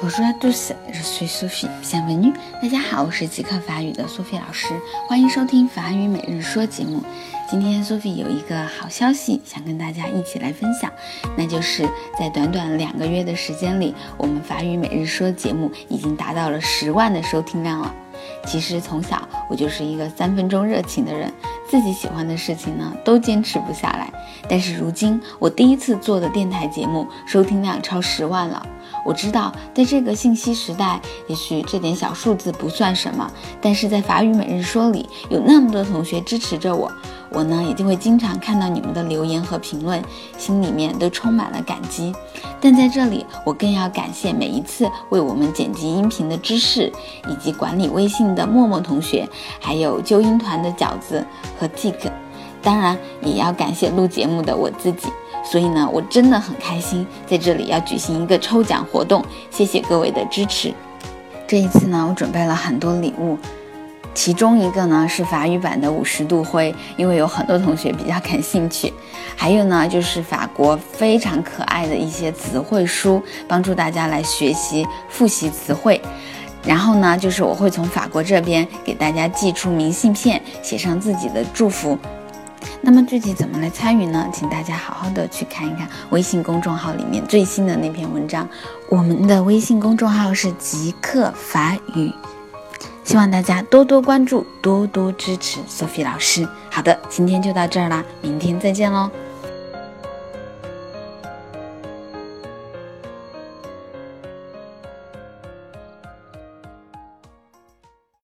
Bonjour à tous, je suis Sophie. Bienvenue. 大家好，我是极客法语的 Sophie 老师，欢迎收听法语每日说节目。今天 Sophie 有一个好消息想跟大家一起来分享，那就是在短短两个月的时间里，我们法语每日说节目已经达到了十万的收听量了。其实从小我就是一个三分钟热情的人，自己喜欢的事情呢都坚持不下来。但是如今我第一次做的电台节目收听量超十万了。我知道在这个信息时代，也许这点小数字不算什么，但是在法语每日说里有那么多同学支持着我，我呢也就会经常看到你们的留言和评论，心里面都充满了感激。但在这里，我更要感谢每一次为我们剪辑音频的知识，以及管理微信的默默同学，还有纠音团的饺子和 Tik，当然也要感谢录节目的我自己。所以呢，我真的很开心，在这里要举行一个抽奖活动，谢谢各位的支持。这一次呢，我准备了很多礼物，其中一个呢是法语版的五十度灰，因为有很多同学比较感兴趣。还有呢，就是法国非常可爱的一些词汇书，帮助大家来学习复习词汇。然后呢，就是我会从法国这边给大家寄出明信片，写上自己的祝福。那么具体怎么来参与呢？请大家好好的去看一看微信公众号里面最新的那篇文章。我们的微信公众号是极客法语，希望大家多多关注，多多支持 Sophie 老师。好的，今天就到这儿啦，明天再见喽。